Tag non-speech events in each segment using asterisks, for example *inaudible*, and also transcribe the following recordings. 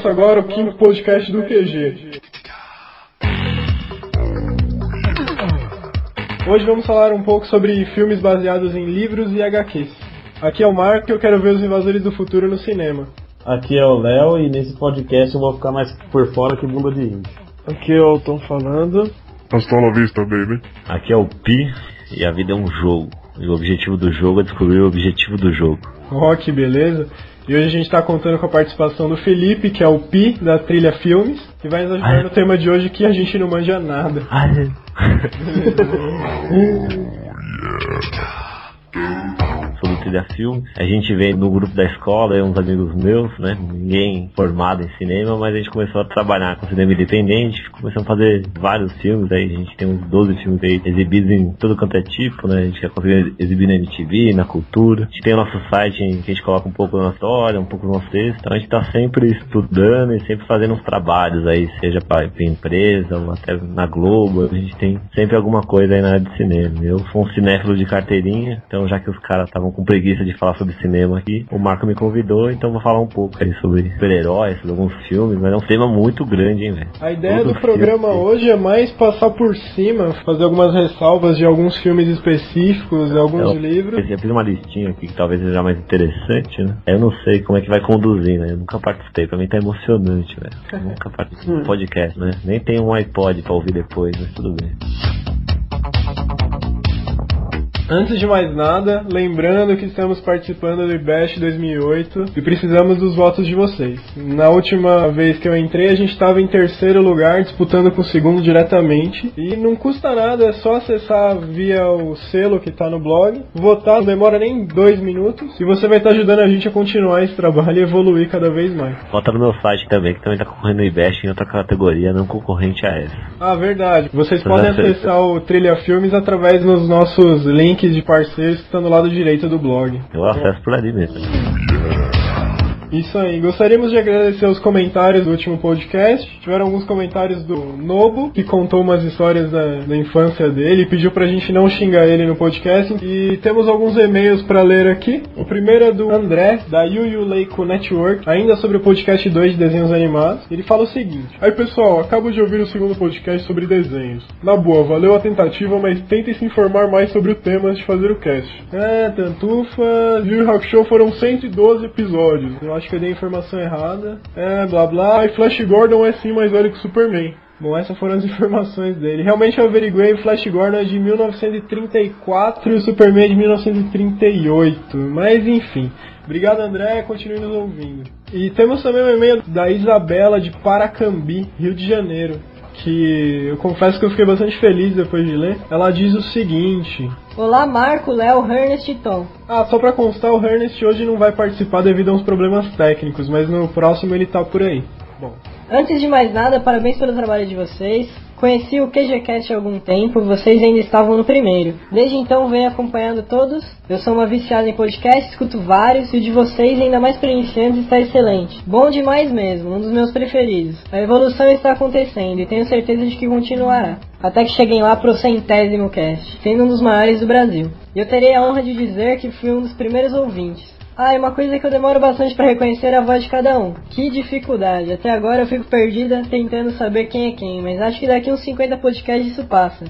Começa agora o quinto podcast do QG. Hoje vamos falar um pouco sobre filmes baseados em livros e HQs. Aqui é o Marco e eu quero ver os Invasores do Futuro no cinema. Aqui é o Léo e nesse podcast eu vou ficar mais por fora que bunda de índio. Aqui é o Tom falando. Hasta la vista, baby. Aqui é o Pi e a vida é um jogo. E o objetivo do jogo é descobrir o objetivo do jogo. Rock, beleza? E hoje a gente está contando com a participação do Felipe, que é o Pi da Trilha Filmes, que vai nos ajudar Ai. no tema de hoje que a gente não manja nada. Ai. *laughs* *laughs* Sobre trilha filme. A gente veio no grupo da escola, uns amigos meus, né? Ninguém formado em cinema, mas a gente começou a trabalhar com cinema independente, começamos a fazer vários filmes, aí a gente tem uns 12 filmes aí exibidos em todo quanto é tipo, né? A gente quer conseguir exibir na MTV, na cultura. A gente tem o nosso site que a gente coloca um pouco da nossa história, um pouco do nosso texto. Então a gente tá sempre estudando e sempre fazendo uns trabalhos aí, seja para empresa ou até na Globo. A gente tem sempre alguma coisa aí na área de cinema. Eu sou um cinéfilo de carteirinha, então já que os caras estavam com preguiça de falar sobre cinema aqui, o Marco me convidou, então vou falar um pouco aí sobre super-heróis, sobre alguns filmes, mas é um tema muito grande, hein, velho. A ideia Todo do programa filme. hoje é mais passar por cima, fazer algumas ressalvas de alguns filmes específicos, de alguns Eu- livros. Eu fiz uma listinha aqui que talvez seja mais interessante, né? Eu não sei como é que vai conduzir, né? Eu nunca participei, pra mim tá emocionante, velho. *laughs* Nunca participei do podcast, né? Nem tem um iPod pra ouvir depois, mas tudo bem. Antes de mais nada, lembrando que estamos participando do IBEST 2008 e precisamos dos votos de vocês. Na última vez que eu entrei, a gente estava em terceiro lugar, disputando com o segundo diretamente. E não custa nada, é só acessar via o selo que está no blog, votar, não demora nem dois minutos, e você vai estar ajudando a gente a continuar esse trabalho e evoluir cada vez mais. Bota no meu site também, que também tá concorrendo o IBEST em outra categoria, não concorrente a essa. Ah, verdade. Vocês Você podem acessar o Trilha Filmes através dos nossos links de parceiros que estão do lado direito do blog. Eu acesso por ali mesmo. Isso aí, gostaríamos de agradecer os comentários do último podcast. Tiveram alguns comentários do Nobo, que contou umas histórias da, da infância dele e pediu pra gente não xingar ele no podcast. E temos alguns e-mails pra ler aqui. O primeiro é do André, da Yu Yu Leico Network, ainda sobre o podcast 2 de desenhos animados. Ele fala o seguinte: Aí pessoal, acabo de ouvir o segundo podcast sobre desenhos. Na boa, valeu a tentativa, mas tentem se informar mais sobre o tema antes de fazer o cast. É, Tantufa, Yu Yu Hakusho foram 112 episódios. Eu acho que eu dei a informação errada. É, blá blá. E Flash Gordon é sim mais velho que Superman. Bom, essas foram as *laughs* informações dele. Realmente eu averiguei, o Flash Gordon é de 1934 e o Superman é de 1938. Mas enfim. Obrigado, André. Continue nos ouvindo. E temos também um e-mail da Isabela de Paracambi, Rio de Janeiro. Que eu confesso que eu fiquei bastante feliz depois de ler. Ela diz o seguinte: Olá, Marco, Léo, Ernest e Tom. ah, só pra constar, o Ernest hoje não vai participar devido a uns problemas técnicos, mas no próximo ele tá por aí. Bom, Antes de mais nada, parabéns pelo trabalho de vocês. Conheci o QGCast há algum tempo, vocês ainda estavam no primeiro. Desde então venho acompanhando todos. Eu sou uma viciada em podcast, escuto vários e o de vocês, ainda mais para iniciantes, está excelente. Bom demais mesmo, um dos meus preferidos. A evolução está acontecendo e tenho certeza de que continuará. Até que cheguem lá pro centésimo cast, sendo um dos maiores do Brasil. E eu terei a honra de dizer que fui um dos primeiros ouvintes. Ah, e uma coisa que eu demoro bastante pra reconhecer é a voz de cada um. Que dificuldade. Até agora eu fico perdida tentando saber quem é quem, mas acho que daqui uns 50 podcasts isso passa.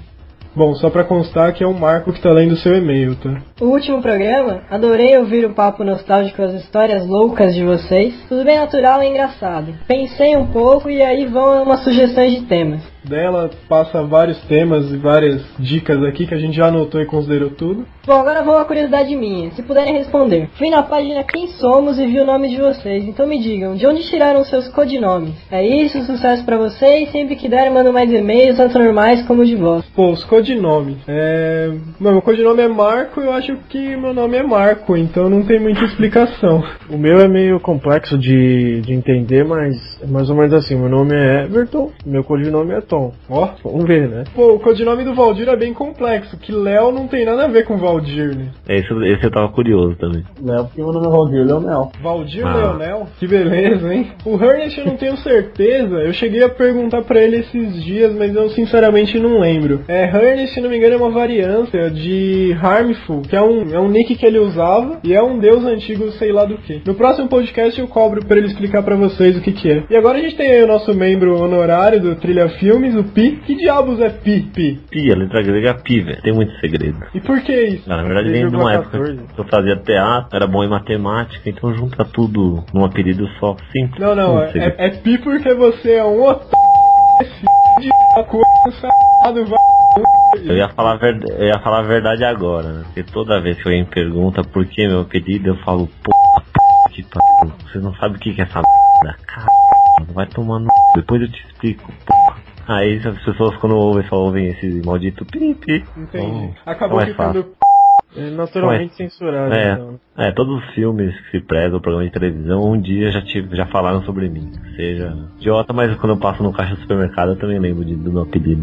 bom, só pra constar que é o Marco que tá lendo o seu e-mail, tá? O último programa, adorei ouvir o papo nostálgico as histórias loucas de vocês. Tudo bem natural e engraçado. Pensei um pouco e aí vão umas sugestões de temas. Dela passa vários temas e várias dicas aqui que a gente já anotou e considerou tudo. Bom, agora vou uma curiosidade minha, se puderem responder. Fui na página Quem Somos e vi o nome de vocês, então me digam, de onde tiraram seus codinomes? É isso, sucesso pra vocês, sempre que der mando mais e-mails, tanto normais como de voz. Pô, os codinomes. É. Não, meu codinome é Marco eu acho que meu nome é Marco, então não tem muita explicação. O meu é meio complexo de, de entender, mas é mais ou menos assim. Meu nome é Everton, meu codinome é Tom. Ó, Vamos ver, né? pô, o codinome do Valdir é bem complexo, que Léo não tem nada a ver com Valdir, né? Esse, esse eu tava curioso também. Léo, porque meu nome é Valdir Leonel. Valdir Ah. Leonel, que beleza, hein? O Ernest eu não tenho certeza, eu cheguei a perguntar pra ele esses dias, mas eu sinceramente não lembro. É, Ernest, se não me engano, é uma variância de Harmful, que é um, é um nick que ele usava e é um deus antigo, sei lá do que. No próximo podcast eu cobro pra ele explicar pra vocês o que que é. E agora a gente tem aí o nosso membro honorário do Trilha Filmes, o Pi. Que diabos é Pi, Pi? Pi, a letra grega é pi, velho. Tem muito segredo. E por que isso? Não, na verdade vem de uma época que eu fazia teatro, era bom em matemática, então junta tudo num apelido só, simples. Não, não, é, é, é pi porque você é um otário, filho de coisa, vai. Eu ia falar a verdade, eu ia falar a verdade agora, né? Porque toda vez que alguém me pergunta por que meu apelido, eu falo, porra, p... que pariu. Você não sabe o que que é essa merda. Caralho, vai tomar no... c***. Depois eu te explico, porra. Aí as pessoas quando ouvem, só ouvem esse maldito pi, pi. Entendi. Então, Acabou não é ficando. É naturalmente censurado. É, então. é, todos os filmes que se prezam, o programa de televisão, um dia já, tive, já falaram sobre mim. Seja idiota, mas quando eu passo no caixa do supermercado eu também lembro de, do meu apelido.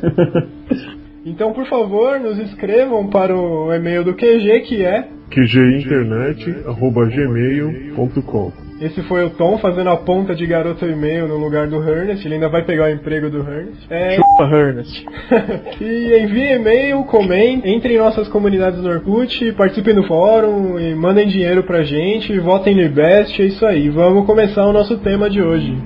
*laughs* Então, por favor, nos escrevam para o e-mail do QG, que é. qginternet.gmail.com Esse foi o Tom fazendo a ponta de garoto e-mail no lugar do Ernest. Ele ainda vai pegar o emprego do Ernest. É, Chupa Ernest. *laughs* e envie e-mail, comentem, entrem em nossas comunidades no Orkut, participem do fórum e mandem dinheiro pra gente, votem no IBEST, é isso aí. Vamos começar o nosso tema de hoje.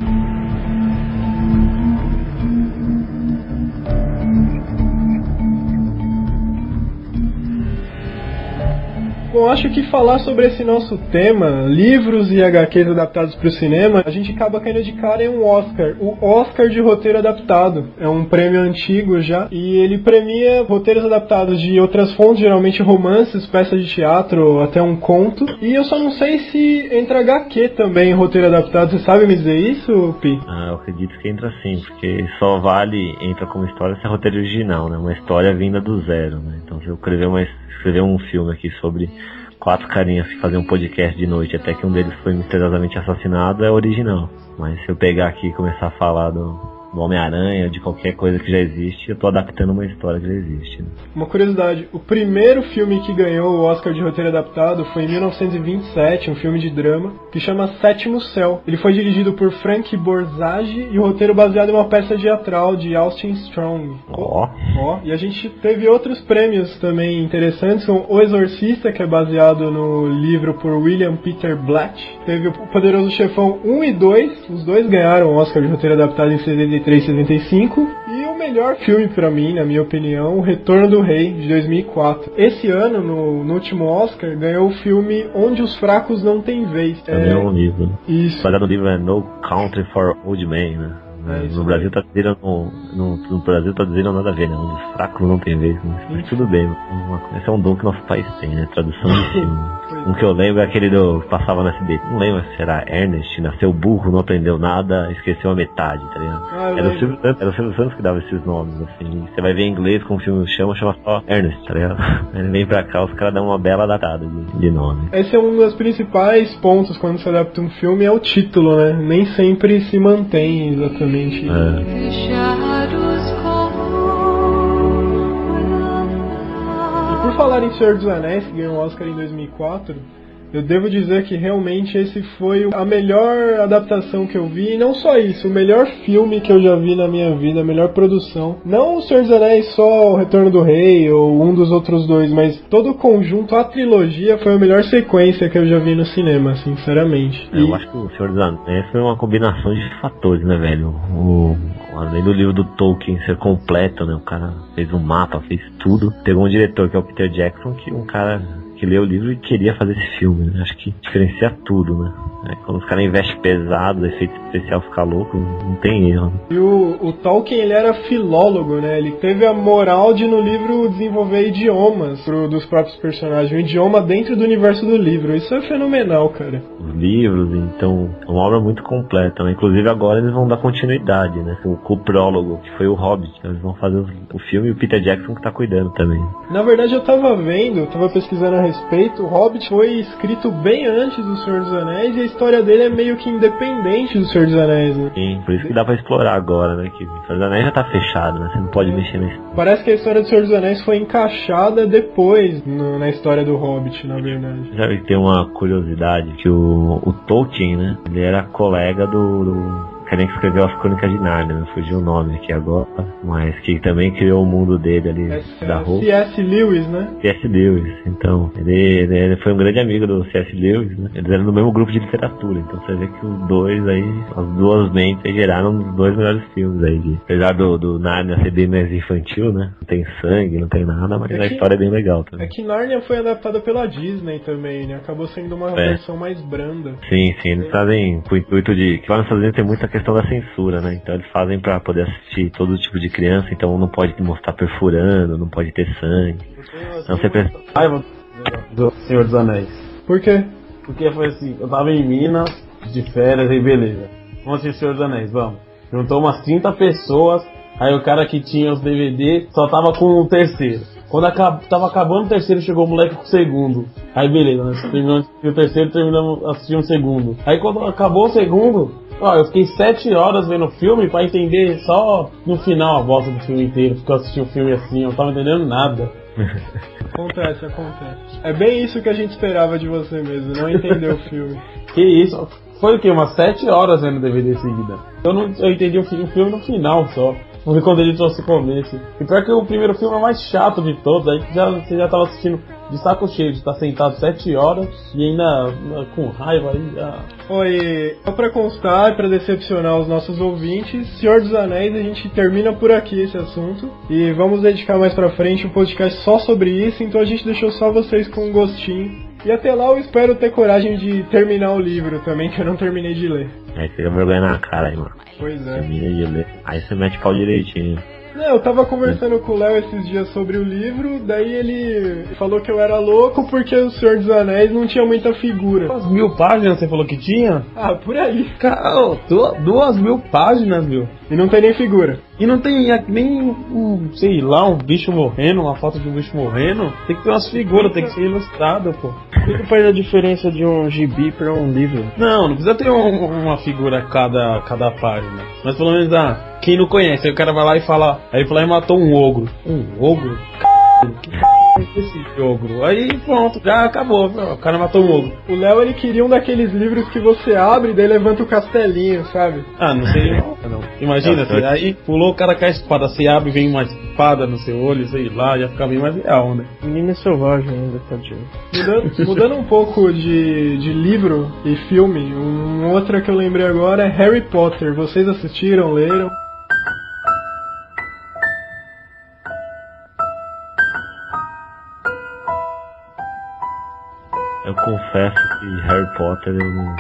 Bom, acho que falar sobre esse nosso tema, livros e HQs adaptados para o cinema, a gente acaba caindo de cara em um Oscar. O Oscar de roteiro adaptado. É um prêmio antigo já. E ele premia roteiros adaptados de outras fontes, geralmente romances, peças de teatro, até um conto. E eu só não sei se entra HQ também em roteiro adaptado. Você sabe me dizer isso, Pi? Ah, eu acredito que entra sim, porque só vale, entra como história se é roteiro original, né? Uma história vinda do zero, né? Então se eu escrever, uma, escrever um filme aqui sobre quatro carinhas que faziam um podcast de noite até que um deles foi misteriosamente assassinado, é original. Mas se eu pegar aqui e começar a falar do, do Homem-Aranha, de qualquer coisa que já existe, eu tô adaptando uma história que já existe. Né? Uma curiosidade, o primeiro filme que ganhou o Oscar de roteiro adaptado foi em 1927, um filme de drama, que chama Sétimo Céu. Ele foi dirigido por Frank Borzage e o roteiro baseado em uma peça teatral de Austin Strong. Ó, Ó, e a gente teve outros prêmios também interessantes, como O Exorcista, que é baseado no livro por William Peter Blatt. Teve o Poderoso Chefão 1 e 2, os dois ganharam o Oscar de roteiro adaptado em 73 e 75. E o melhor filme pra mim, na minha opinião, O Retorno do Rei, de 2004. Esse ano, no, no último Oscar, ganhou o filme Onde os Fracos Não Têm Vez. também é um livro. né? Isso. Baseado no livro é No Country for Old Men, né? É, no Brasil tá dizendo no, no, Brasil tá dizendo nada a ver, né? Os fracos não tem vez, né? Mas tudo bem, uma- esse é um dom que nosso país tem, né? Tradução de *laughs* filme. Um que eu lembro é aquele do que passava na SBT. Não lembro se era Ernest, nasceu burro, não aprendeu nada, esqueceu a metade, tá ligado? Ah, Era o. Silvio Santos, era o Silvio Santos que dava esses nomes, assim. Você vai ver em inglês como o filme chama, chama só Ernest, tá ligado? *laughs* Ele vem pra cá, os caras dão uma bela datada de, de nome. Esse é um dos principais pontos quando se adapta um filme, é o título, né? Nem sempre se mantém exatamente. É. E por falar em Senhor dos Anéis, que ganhou o Oscar em 2004, eu devo dizer que realmente esse foi a melhor adaptação que eu vi, e não só isso, o melhor filme que eu já vi na minha vida, a melhor produção. Não o Senhor dos Anéis só o Retorno do Rei ou um dos outros dois, mas todo o conjunto, a trilogia foi a melhor sequência que eu já vi no cinema, sinceramente. Eu acho que o Senhor dos Anéis foi uma combinação de fatores, né, velho? O, além do livro do Tolkien ser completo, né? O cara fez um mapa, fez tudo. Pegou um diretor que é o Peter Jackson, que um cara que leu o livro e queria fazer esse filme, né? Acho que diferencia tudo, né? É, quando os caras investem pesado, efeito especial fica louco, não tem erro. Né? E o, o Tolkien ele era filólogo, né? Ele teve a moral de no livro desenvolver idiomas pro, dos próprios personagens, um idioma dentro do universo do livro. Isso é fenomenal, cara. Os livros, então, é uma obra muito completa, né? Inclusive agora eles vão dar continuidade, né? Com, com o prólogo, que foi o Hobbit. Eles vão fazer os- o filme e o Peter Jackson que tá cuidando também. Na verdade, eu tava vendo, eu tava pesquisando a respeito. O Hobbit foi escrito bem antes do Senhor dos Anéis e história dele é meio que independente do Senhor dos Anéis, né? Sim, por isso que dá pra explorar agora, né? Que o Senhor dos Anéis já tá fechado, né? Você não pode mexer nesse. Parece que a história do Senhor dos Anéis foi encaixada depois no- na história do Hobbit, na verdade. Sabe que tem uma curiosidade que o, o Tolkien, né? Ele era colega do. do carinha que escreveu as Crônicas de Narnia, me fugiu o nome aqui agora, mas que também criou o mundo dele ali É, da roupa. C.S. Lewis, né? C.S. Lewis, então, ele, ele- ele foi um grande amigo do C.S. Lewis, né? Eles eram do mesmo grupo de literatura, então você vê que os dois aí, as duas mentes aí geraram os dois melhores filmes aí. De, apesar do, do Narnia ser bem mais infantil, né? Não tem sangue, não tem nada, mas É a que- história é bem legal É também. que Narnia foi adaptada pela Disney também, né? Acabou sendo uma É. versão mais branda. Sim, sim, eles fazem com o intuito de. Que lá nos Estados Unidos tem muita questão da censura, né? Então eles fazem pra poder assistir todo tipo de criança, então não pode mostrar perfurando, não pode ter sangue. Então você pensa. Raiva do Senhor dos Anéis. Por quê? Porque foi assim, eu tava em Minas, de férias, aí beleza. Vamos assistir o Senhor dos Anéis, vamos. Juntou umas 30 pessoas, aí o cara que tinha os DVD só tava com o terceiro. Quando acab tava acabando o terceiro, chegou o moleque com o segundo. Aí beleza, nós terminamos de assistir o terceiro, terminamos assistir o segundo. Aí quando acabou o segundo, ó, eu fiquei sete horas vendo o filme pra entender só no final a volta do filme inteiro, porque eu assisti o filme assim, eu não tava entendendo nada. *laughs* Acontece, acontece. É bem isso que a gente esperava de você mesmo, não entender o filme. *laughs* Que isso? Foi o quê? Umas 7 horas vendo DVD seguida. Eu não eu entendi o, fi- o filme no final só. Foi quando ele trouxe o começo. E pior que o primeiro filme é o mais chato de todos. Aí já, você já tava assistindo de saco cheio, de estar sentado 7 horas e ainda ah, com raiva aí. ah. Oi, só pra constar e pra decepcionar os nossos ouvintes, Senhor dos Anéis, a gente termina por aqui esse assunto. E vamos dedicar mais pra frente um podcast só sobre isso, então a gente deixou só vocês com um gostinho. E até lá eu espero ter coragem de terminar o livro também, que eu não terminei de ler. Aí fica vergonha na cara aí, mano. Pois é. Termina de ler. Aí você mete pau direitinho. Não, eu tava conversando com o Léo esses dias sobre o livro, daí ele falou que eu era louco porque o Senhor dos Anéis não tinha muita figura. Duas mil páginas você falou que tinha? Ah, por aí. Cara, duas mil páginas, meu. E não tem nem figura. E não tem nem um, sei lá, um bicho morrendo, uma foto de um bicho morrendo. Tem que ter umas figuras, tem que ser ilustrado, pô. O que faz a diferença de um gibi pra um livro? Não, não precisa ter um- uma figura a cada, cada página. Mas pelo menos, ah, quem não conhece, aí o cara vai lá e fala. Aí ele fala e matou um ogro. Um ogro? C****, Que esse ogro? Aí pronto, já acabou. O cara matou um ogro. O Léo ele queria um daqueles livros que você abre e daí levanta o castelinho, sabe? Ah, não seria mal, não. Imagina, você, aí pulou o cara com a espada, você abre e vem uma espada no seu olho, sei lá, já fica bem mais real, né? Menino é selvagem ainda, tadinho. Mudando, *laughs* mudando um pouco de, de livro e filme, um outra que eu lembrei agora é Harry Potter. Vocês assistiram, leram? Confesso que Harry Potter eu não,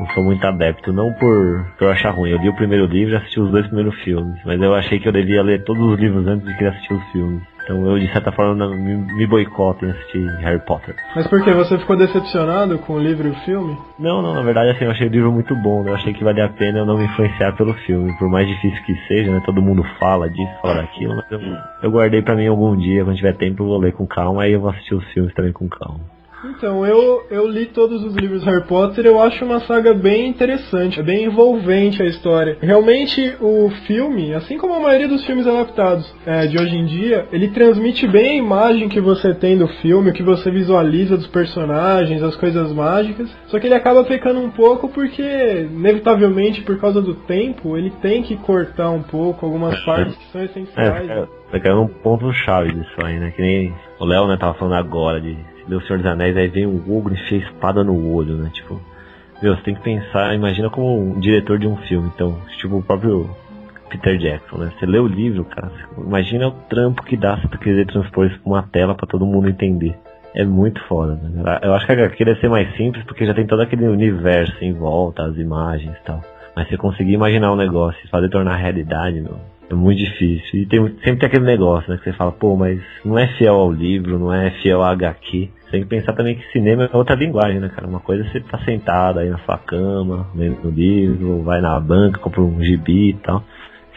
não sou muito adepto. Não por, por eu achar ruim. Eu li o primeiro livro e assisti os dois primeiros filmes. Mas eu achei que eu devia ler todos os livros antes de querer assistir os filmes. Então eu, de certa forma, não, me, me boicoto em assistir Harry Potter. Mas por que? Você ficou decepcionado com o livro e o filme? Não, não, na verdade assim, eu achei o livro muito bom, né? Eu achei que valia a pena eu não me influenciar pelo filme, por mais difícil que seja, né? Todo mundo fala disso, fala daquilo, mas eu, eu guardei pra mim algum dia, quando tiver tempo eu vou ler com calma, aí eu vou assistir os filmes também com calma. Então, eu, eu li todos os livros Harry Potter, eu acho uma saga bem interessante, é bem envolvente a história. Realmente, o filme, assim como a maioria dos filmes adaptados é, de hoje em dia, ele transmite bem a imagem que você tem do filme, o que você visualiza dos personagens, as coisas mágicas, só que ele acaba pecando um pouco porque, inevitavelmente, por causa do tempo, ele tem que cortar um pouco algumas partes que são É, essenciais. fica, fica um ponto chave disso aí, né? Que nem o Léo, né, tava falando agora de se deu o Senhor dos Anéis, aí vem um ogro enfia a espada no olho, né? Tipo, meu, você tem que pensar, imagina como um diretor de um filme, então, tipo o próprio Peter Jackson, né? Você lê o livro, cara, imagina o trampo que dá você querer transpor isso pra uma tela pra todo mundo entender. É muito foda, né? Eu acho que a HQ deve ser mais simples porque já tem todo aquele universo em volta, as imagens e tal. Mas você conseguir imaginar um negócio e fazer tornar realidade, meu, é muito difícil. E tem, sempre tem aquele negócio, né? Que você fala, pô, mas não é fiel ao livro, não é fiel à HQ. Você tem que pensar também que cinema é outra linguagem, né, cara? Uma coisa é você tá sentado aí na sua cama, lendo o livro, vai na banca, compra um gibi e tal.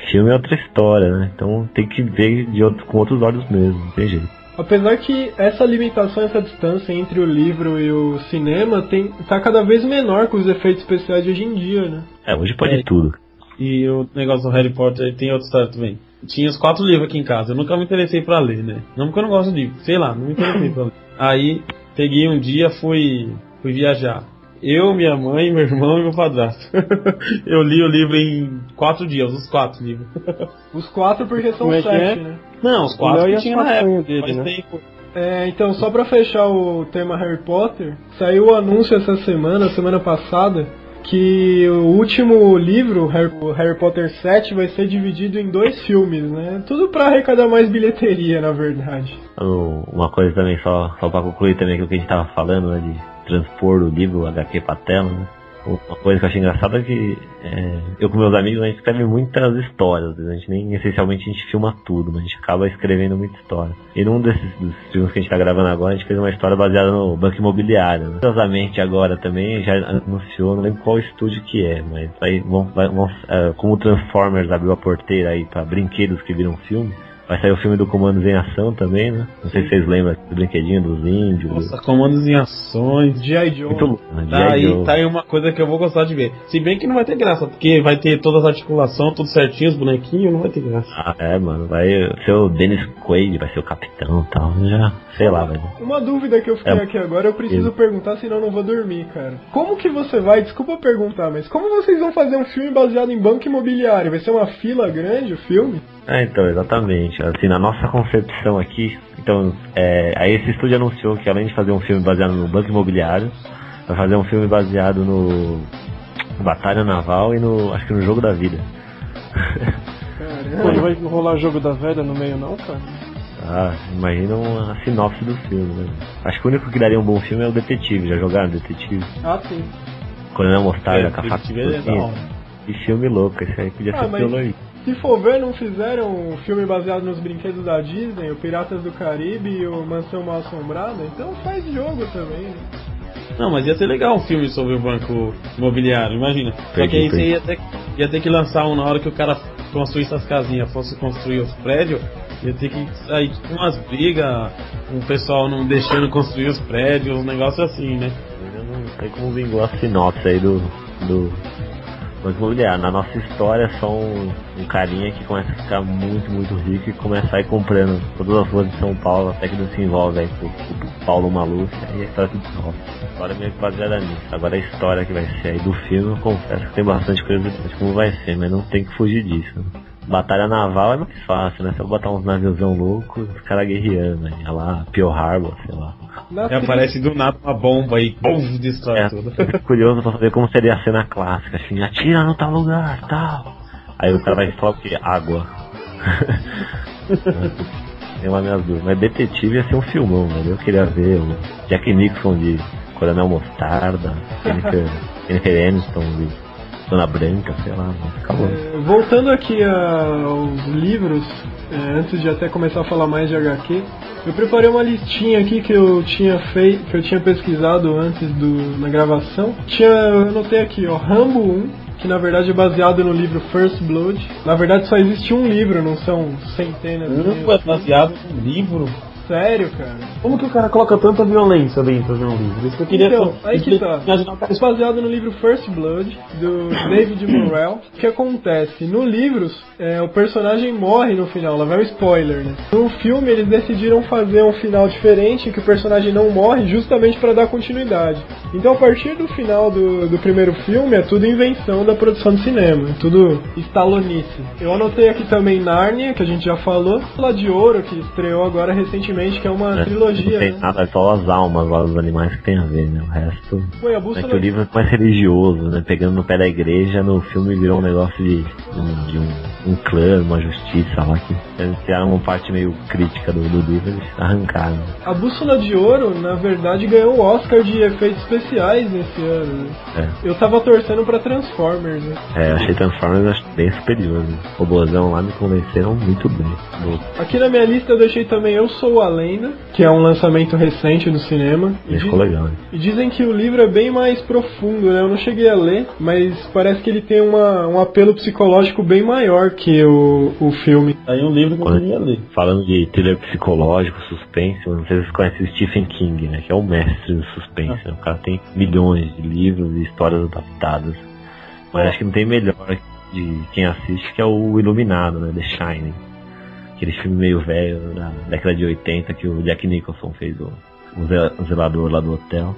Filme é outra história, né? Então tem que ver de outro, com outros olhos mesmo, não tem jeito. Apesar que essa limitação, essa distância entre o livro e o cinema tem, tá cada vez menor com os efeitos especiais de hoje em dia, né? É, hoje pode É. tudo. E o negócio do Harry Potter tem outra história também. Tinha os quatro livros aqui em casa. Eu nunca me interessei pra ler, né? Não porque eu não gosto de livro. Sei lá, não me interessei pra ler. Aí, peguei um dia, fui, fui viajar. Eu, minha mãe, meu irmão e meu padrasto. *laughs* eu li o livro em quatro dias, os quatro livros. *laughs* Os quatro porque são é sete, é? né? Não, os quatro que tinha na época. dele, Faz né? tempo. É, então, só pra fechar o tema Harry Potter, saiu o anúncio essa semana, semana passada, que o último livro, Harry, o Harry Potter 7, vai ser dividido em dois filmes, né? Tudo pra arrecadar mais bilheteria, na verdade. Então, Uma coisa também, só, só pra concluir também aquilo que a gente tava falando, né? De transpor o livro HQ pra tela, né? Uma coisa que eu achei engraçada é que é, eu com meus amigos a gente escreve muitas histórias, a gente nem essencialmente a gente filma tudo, mas a gente acaba escrevendo muita história. E num desses dos filmes que a gente tá gravando agora, a gente fez uma história baseada no banco imobiliário. Né? Curiosamente agora também já anunciou, não lembro qual estúdio que é, mas aí vão, é, como Transformers abriu a porteira aí pra brinquedos que viram filme. Vai sair o filme do Comandos em Ação também, né? Não sei se vocês lembram do brinquedinho dos índios. Nossa, comandos em ações. G.I. Joe. Muito louco, né? Tá aí, tá aí uma coisa que eu vou gostar de ver. Se bem que não vai ter graça, porque vai ter todas as articulações, tudo certinho, os bonequinhos, não vai ter graça. Ah, é, mano. Vai ser o Dennis Quaid, vai ser o capitão e tal. Já, sei lá, velho. Uma dúvida que eu fiquei É. aqui agora, eu preciso perguntar, senão eu não vou dormir, cara. Como que você vai, desculpa perguntar, mas como vocês vão fazer um filme baseado em banco imobiliário? Vai ser uma fila grande o filme? É, então, exatamente. Assim, na nossa concepção aqui, então, é, aí esse estúdio anunciou que além de fazer um filme baseado no banco imobiliário, vai fazer um filme baseado no Batalha Naval e no, acho que no Jogo da Vida. Pô, não vai rolar jogo da velha no meio não, cara? Ah, imagina uma sinopse do filme, né? Acho que o único que daria um bom filme é o Detetive. Já jogaram Detetive? Ah, sim. Coronel Mostarda, É, com a faca Detetive é. Que filme louco, esse aí podia Ah, ser mas- teologia. Se for ver, não fizeram um filme baseado nos brinquedos da Disney, o Piratas do Caribe e o Mansão Mal Assombrada? Então faz jogo também, né? Não, mas ia ser legal um filme sobre o banco imobiliário, imagina. Só que aí você ia ter, ia ter que lançar um na hora que o cara construísse as casinhas, fosse construir os prédios, ia ter que sair com umas brigas, o pessoal não deixando construir os prédios, um negócio assim, né? Eu não sei como vingou a sinopse aí do, do Banco Imobiliário. Na nossa história é só um, um carinha que começa a ficar muito, muito rico e começa a ir comprando todas as ruas de São Paulo até que não se envolve aí com com Paulo Maluf e a história tudo se. A história é meio que nisso. Agora a história que vai ser aí do filme, eu confesso que tem bastante curiosidade como vai ser, mas não tem que fugir disso. Batalha naval é mais fácil, né? Só botar uns naviozão loucos, os caras guerreando, né? Olha lá, Pearl Harbor, sei lá. Aí aparece do nada uma bomba e pum, destrói É, tudo. curioso pra saber como seria a cena clássica, assim, atira no tal lugar, tal. Aí o cara vai falar o quê? Água. *laughs* Tem lá minhas dúvidas. Mas detetive ia ser um filmão, velho. Eu queria ver o Jack Nixon de Coronel Mostarda, Jennifer, Jennifer Aniston de Dona Branca, sei lá, acabou. É, voltando aqui a- aos livros, é, antes de até começar a falar mais de HQ, eu preparei uma listinha aqui que eu tinha feito, que eu tinha pesquisado antes do, na gravação. Tinha, eu anotei aqui, ó, Rambo 1, que na verdade é baseado no livro First Blood. Na verdade só existe um livro, não são centenas. de Não é baseado num livro. Sério, cara? Como que o cara coloca tanta violência dentro de um livro? Isso que eu queria Então, aí que tá. o É baseado no livro First Blood, do David *coughs* Morrell. O que acontece? No livro, é, o personagem morre no final, lá vai um spoiler, né? No filme, eles decidiram fazer um final diferente, que o personagem não morre, justamente para dar continuidade. Então, a partir do final do, do primeiro filme, é tudo invenção da produção de cinema, é tudo estalonice. Eu anotei aqui também Narnia, que a gente já falou, Lá de Ouro, que estreou agora recentemente, que é uma Né? trilogia, Não tem né? nada, é só as almas lá dos animais que tem a ver, né? O resto. A É bússola que o livro é mais religioso, né? Pegando no pé da igreja, no filme virou um negócio de, de um, um clã, uma justiça lá que eles tiraram uma parte meio crítica do, do livro eles arrancaram. A Bússola de Ouro, na verdade, ganhou o Oscar de efeitos especiais nesse ano. né? É, Eu tava torcendo pra Transformers, né? é, achei Transformers acho bem superior. Né? O Bozão lá me convenceram muito bem. Aqui na minha lista eu deixei também Eu Sou a Lenda, que é um lançamento recente do cinema. E, diz- ficou legal. né? e dizem que o livro é bem mais profundo, né? Eu não cheguei a ler, mas parece que ele tem uma, um apelo psicológico bem maior que o, o filme. Aí um livro que eu queria ler. Falando de thriller psicológico, suspense, não sei se vocês conhecem o Stephen King, né? Que é o mestre do suspense. né? O cara tem milhões de livros e histórias adaptadas. Mas acho que não tem melhor de quem assiste que é o Iluminado, né? The Shining. Aquele filme meio velho da década de 80 que o Jack Nicholson fez o, o ze- o zelador lá do hotel.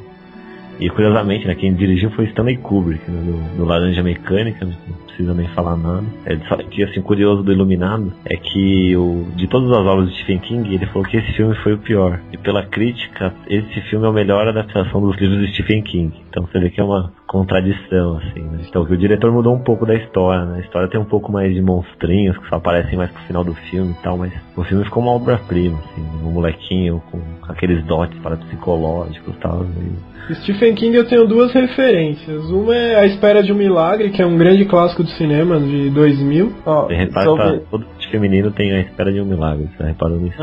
E curiosamente, né, quem dirigiu foi Stanley Kubrick, né, do, do Laranja Mecânica, não precisa nem falar nada. É, só que assim, curioso do Iluminado é que o, de todas as obras de Stephen King, ele falou que esse filme foi o pior. E pela crítica, esse filme é a melhor adaptação dos livros de Stephen King. Então você vê que é uma contradição, assim, né? Então que o diretor mudou um pouco da história, né? A história tem um pouco mais de monstrinhos que só aparecem mais pro final do filme e tal, mas o filme ficou uma obra-prima, assim, um molequinho com aqueles dotes parapsicológicos e tal. E Stephen King eu tenho duas referências. Uma é A Espera de um Milagre, que é um grande clássico do cinema de 2000. Ó, Você repara sobre- que todo feminino tem a espera de um milagre, você reparou nisso?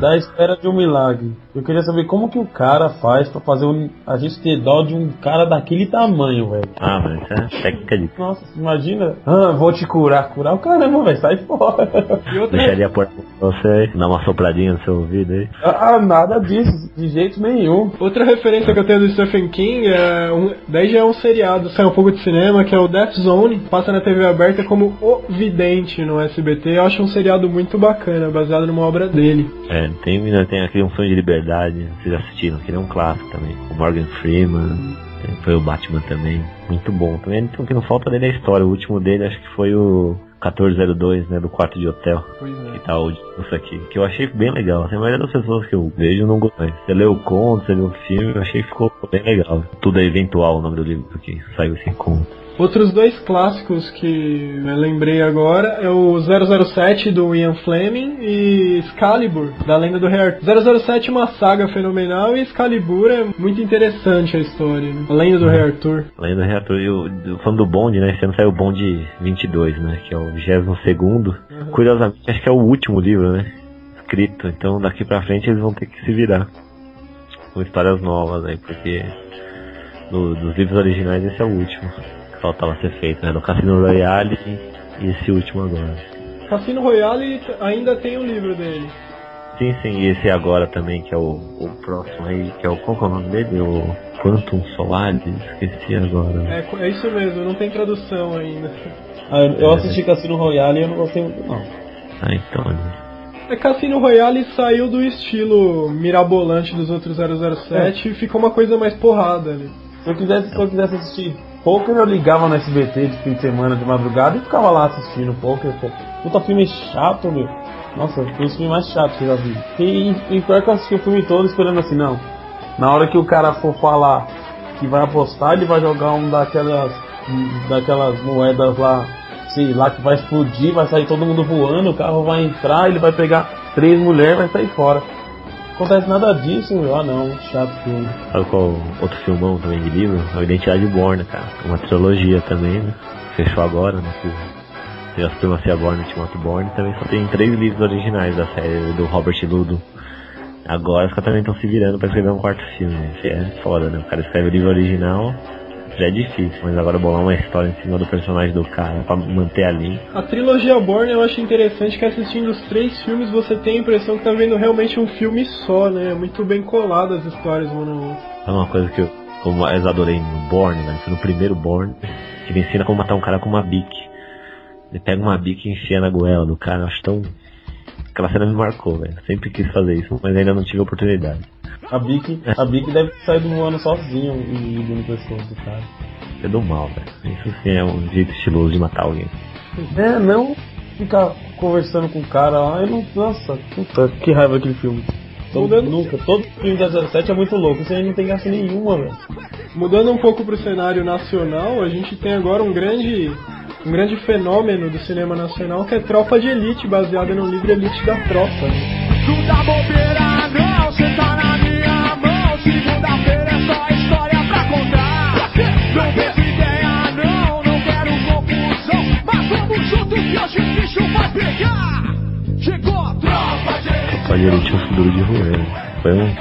da espera de um milagre. Eu queria saber como que o cara faz pra fazer um, a gente ter dó de um cara daquele tamanho, velho. Ah, mas isso é técnica de. Nossa, imagina. Ah, vou te curar. Curar o caramba, velho. Sai fora. E *laughs* outra, Deixaria a porta pra você dar uma sopradinha no seu ouvido aí. ah, nada disso. De jeito nenhum. outra referência que eu tenho do Stephen King é. Um, daí já é um seriado, sai um pouco de cinema, que é o Death Zone. Passa na TV aberta como O Vidente no SBT. Eu acho um seriado muito bacana, baseado numa obra dele. É, tem, tem aquele Um Sonho de Liberdade, vocês assistiram, aquele é um clássico também. O Morgan Freeman, foi o Batman também, muito bom. Também o que não falta dele é a história, o último dele acho que foi o 1402, né, do quarto de hotel. Pois Que é. tá o isso aqui, que eu achei bem legal. Assim, a maioria das pessoas que eu vejo não gostam. Você leu o conto, você leu o filme, eu achei que ficou bem legal. Tudo é eventual o nome do livro, porque saiu esse conto. Outros dois clássicos que eu lembrei agora é o 007 do Ian Fleming e Excalibur, da lenda do Rei Arthur. 007 é uma saga fenomenal e Excalibur é muito interessante a história, né? A lenda do Rei Arthur. Além do reator, e o do- falando do Bond, né? Esse ano saiu o Bond 22, né? Que é o 22 Curiosamente, acho que é o último livro, né? Escrito. Então daqui pra frente eles vão ter que se virar. Com histórias novas aí, porque do- dos livros originais esse é o último. Faltava ser feito, né? No Cassino Royale e, esse último agora. Cassino Royale ainda tem o livro dele. Sim, sim, e esse agora também, que é o, o próximo aí, que é o. Qual que é o nome dele? O Quantum Solaris? Esqueci agora. É, é isso mesmo, não tem tradução ainda. Ah, eu, eu assisti Cassino Royale e eu não gostei muito, não. Ah, então. né? É Cassino Royale saiu do estilo mirabolante dos outros 007 e ficou uma coisa mais porrada ali. Se eu quisesse, se eu quisesse assistir poker, eu ligava no SBT de fim de semana, de madrugada e ficava lá assistindo poker. Pô. Puta filme chato, meu. Nossa, foi o filme mais chato que eu já vi. E, e pior que eu assisti o filme todo esperando assim, não. Na hora que o cara for falar que vai apostar, ele vai jogar um daquelas, daquelas moedas lá, sei lá, que vai explodir, vai sair todo mundo voando, o carro vai entrar, ele vai pegar três mulheres e vai sair fora. Acontece nada disso, meu. Ah não, chato filme. Sabe qual outro filmão também de livro? É o Identidade Borna, cara. Uma trilogia também, né? Fechou agora, né? Que a Supremacia Born e o Ultimato Born. Também só tem três livros originais da série do Robert Ludo. Agora os caras também estão se virando pra escrever um quarto filme. Que é foda, né? O cara escreve o livro original, já é difícil. Mas agora bolar uma história em cima do personagem do cara pra manter a linha. A trilogia Born eu acho interessante que assistindo os três filmes você tem a impressão que tá vendo realmente um filme só, né? Muito bem colado as histórias uma na outra. É uma coisa que eu, eu adorei no Born, né? Foi no primeiro Born. Que ele ensina como matar um cara com uma bique. Ele pega uma bique e enfia na goela do cara. Eu acho tão. Aquela cena me marcou, velho. Sempre quis fazer isso, mas ainda não tive a oportunidade. A Bic, a Bic deve ter saído voando sozinho e indo no pescoço do cara. É do mal, velho. Isso sim é um jeito estiloso de matar alguém. É, não ficar conversando com o cara lá. Eu não, nossa, puta, que raiva aquele filme. Todo, Mudando- nunca, todo filme da 17 é muito louco. Isso aí não tem graça nenhuma, velho. Mudando um pouco pro cenário nacional, a gente tem agora um grande um grande fenômeno do cinema nacional que é Tropa de Elite, baseada no livro Elite da Tropa. né? Não dá bobeira não, cê tá na chegar! Chegou a tinha o futuro de Juan. Né? Foi um.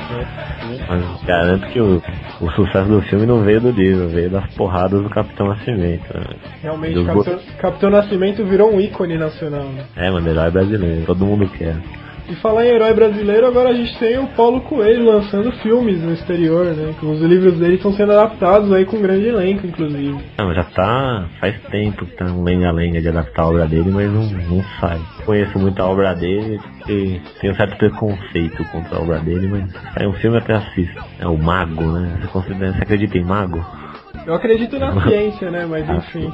Mas garanto que o, o sucesso do filme não veio do livro, veio das porradas do Capitão Nascimento. Né? Realmente, Capitão, Capitão Nascimento virou um ícone nacional. Né? É, mano, herói é brasileiro, todo mundo quer. E falar em herói brasileiro, agora a gente tem o Paulo Coelho lançando filmes no exterior, né? Que Os livros dele estão sendo adaptados aí com um grande elenco, inclusive. Não, já tá. faz tempo que tá um lenga-lenga de adaptar a obra dele, mas não, não sai. Conheço muito a obra dele e tenho certo preconceito contra a obra dele, mas sai um filme até assisto. É o Mago, né? Você, considera, você acredita em Mago? Eu acredito na *laughs* ciência, né? Mas enfim,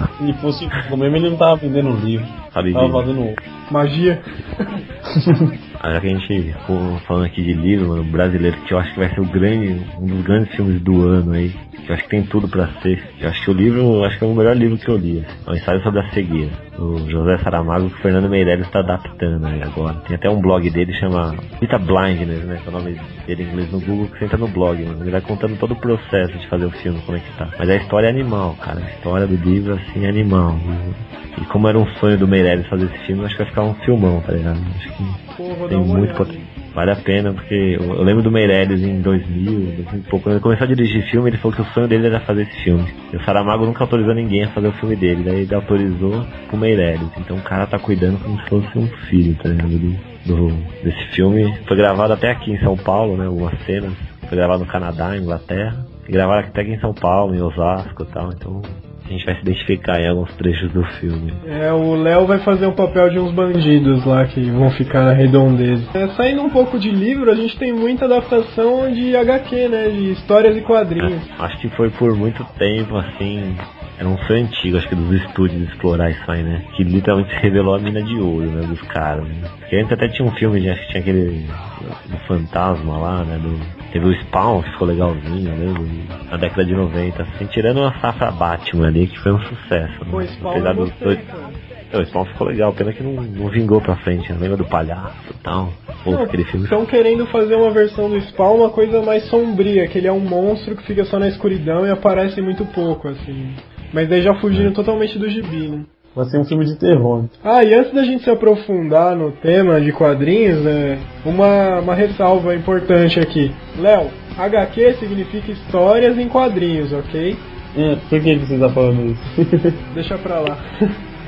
*laughs* Se ele fosse o mesmo, ele não tava vendendo livro. Sabe Tava fazendo. magia. *laughs* Já que a gente ficou falando aqui de livro, mano, brasileiro, que eu acho que vai ser o grande, um dos grandes filmes do ano aí. Que eu acho que tem tudo pra ser. Eu acho que o livro, acho que é o melhor livro que eu li. É o ensaio sobre a cegueira. O José Saramago que o Fernando Meirelles está adaptando aí agora. Tem até um blog dele chama Vita Blindness, né? Que é o nome dele em inglês no Google, que você entra no blog, mano. Ele vai contando todo o processo de fazer o filme, como é que tá. Mas a história é animal, cara. A história do livro, assim, é animal. E como era um sonho do Meirelles fazer esse filme, acho que vai ficar um filmão, tá ligado? Acho que Pô, tem muito potencial. Vale a pena, porque eu, lembro do Meirelles em 2000, 2000 e pouco. Quando ele começou a dirigir filme, ele falou que o sonho dele era fazer esse filme. E o Saramago nunca autorizou ninguém a fazer o filme dele. Daí ele autorizou pro Meirelles. Então o cara tá cuidando como se fosse um filho, tá ligado? Do, do- desse filme. Foi gravado até aqui em São Paulo, né? Algumas cenas. Foi gravado no Canadá, Inglaterra. Gravaram até aqui em São Paulo, em Osasco e tal. Então a gente vai se identificar em alguns trechos do filme. É, o Léo vai fazer o papel de uns bandidos lá que vão ficar na redondeza. É, saindo um pouco de livro, a gente tem muita adaptação de HQ, né? De histórias e quadrinhos. É, acho que foi por muito tempo, assim. Era um sonho antigo, acho que dos estúdios explorar isso aí, né? Que literalmente *laughs* se revelou a mina de ouro, né? Dos caras, né? Porque antes até tinha um filme, acho que tinha aquele. do fantasma lá, né? Do, teve o Spawn, que ficou legalzinho, né? na década de 90, assim. Tirando uma safra Batman ali, que foi um sucesso. Né? Spawn Apesar dos dois. É, O Spawn ficou legal, pena que não, não vingou pra frente, né? Lembra do palhaço e tal? Pô, aquele filme. Estão querendo fazer uma versão do Spawn uma coisa mais sombria, que ele é um monstro que fica só na escuridão e aparece muito pouco, assim. Mas daí já fugindo totalmente do gibi, né? Vai ser um filme de terror. Ah, e antes da gente se aprofundar no tema de quadrinhos, né, uma, uma ressalva importante aqui. Léo, HQ significa histórias em quadrinhos, ok? É, por que, que você tá falando isso? *laughs* Deixa pra lá.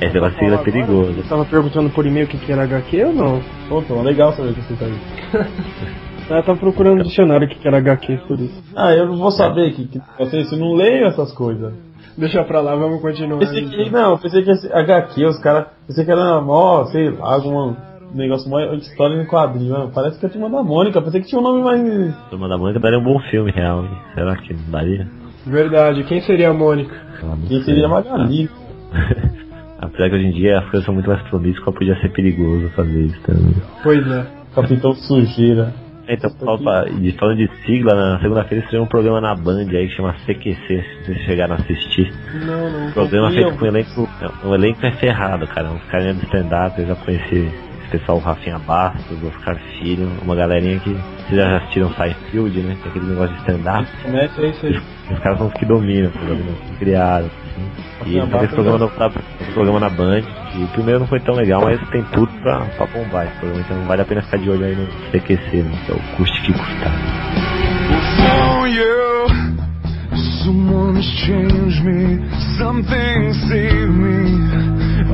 Esse negócio é perigoso. Você tava perguntando por e-mail o que, que era HQ ou não? Pô, Tom, legal saber que você tá aí. *laughs* Eu tava procurando no dicionário o que, era HQ por isso. Ah, eu não vou saber que, que vocês não leio essas coisas. Deixa pra lá, vamos continuar. Pensei que, então. não, pensei que esse HQ, os caras, pensei que era mó, sei lá, algum negócio mó de história em quadrinho. mano. Parece que é a turma da Mônica, pensei que tinha um nome mais. Turma da Mônica daria um bom filme real, hein? Será que daria? Verdade, quem seria a Mônica? Quem seria Magali? *laughs* Apesar que hoje em dia as coisas são muito mais promíscuas, podia ser perigoso fazer isso também. Pois é. Capitão Sujeira. Então, falta, de falando de sigla, na segunda-feira estreou um programa na Band aí que chama CQC, se vocês chegaram a assistir. Não, não. O programa feito com um elenco. Um elenco é ferrado, cara. Uns carinha do stand-up, eu já conheci esse pessoal, o Rafinha Bastos, Oscar Filho, uma galerinha que. Vocês já assistiram Seinfeld, né? Tem aquele negócio de stand-up. Começa Sei, sei. Os caras são os que dominam o programa, que criaram. Assim. E eles esse programa, no, na- esse programa na Band. E o primeiro não foi tão legal, mas tem tudo pra, pra bombar esse programa. Então vale a pena ficar de olho aí no CQC, né? Que é o custe que custar. For you, someone has changed me, something saved me.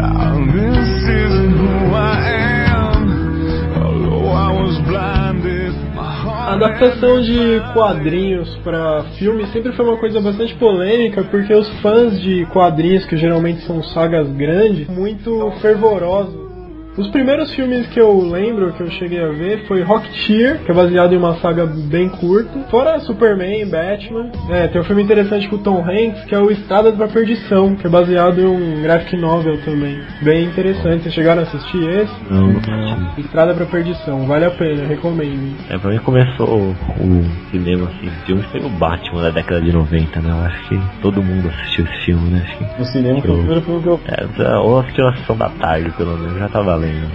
Ah, this isn't who I am, although I was blinded. A adaptação de quadrinhos pra filme sempre foi uma coisa bastante polêmica, porque os fãs de quadrinhos, que geralmente são sagas grandes, muito fervorosos. Os primeiros filmes que eu lembro, que eu cheguei a ver, foi Rocketeer, que é baseado em uma saga bem curta. Fora Superman, Batman. É, tem um filme interessante com o Tom Hanks, que é o Estrada pra Perdição, que é baseado em um graphic novel também. Bem interessante. Vocês chegaram a assistir esse? Não, não. Estrada pra Perdição, vale a pena, recomendo. É, pra mim começou o, o cinema, assim, filmes foi o Batman da década de 90, né? Eu acho que todo mundo assistiu esse filme, né? Acho que. No cinema foi o primeiro filme que eu. É, ou assistiu na sessão da tarde, pelo menos, já tá valendo. Né?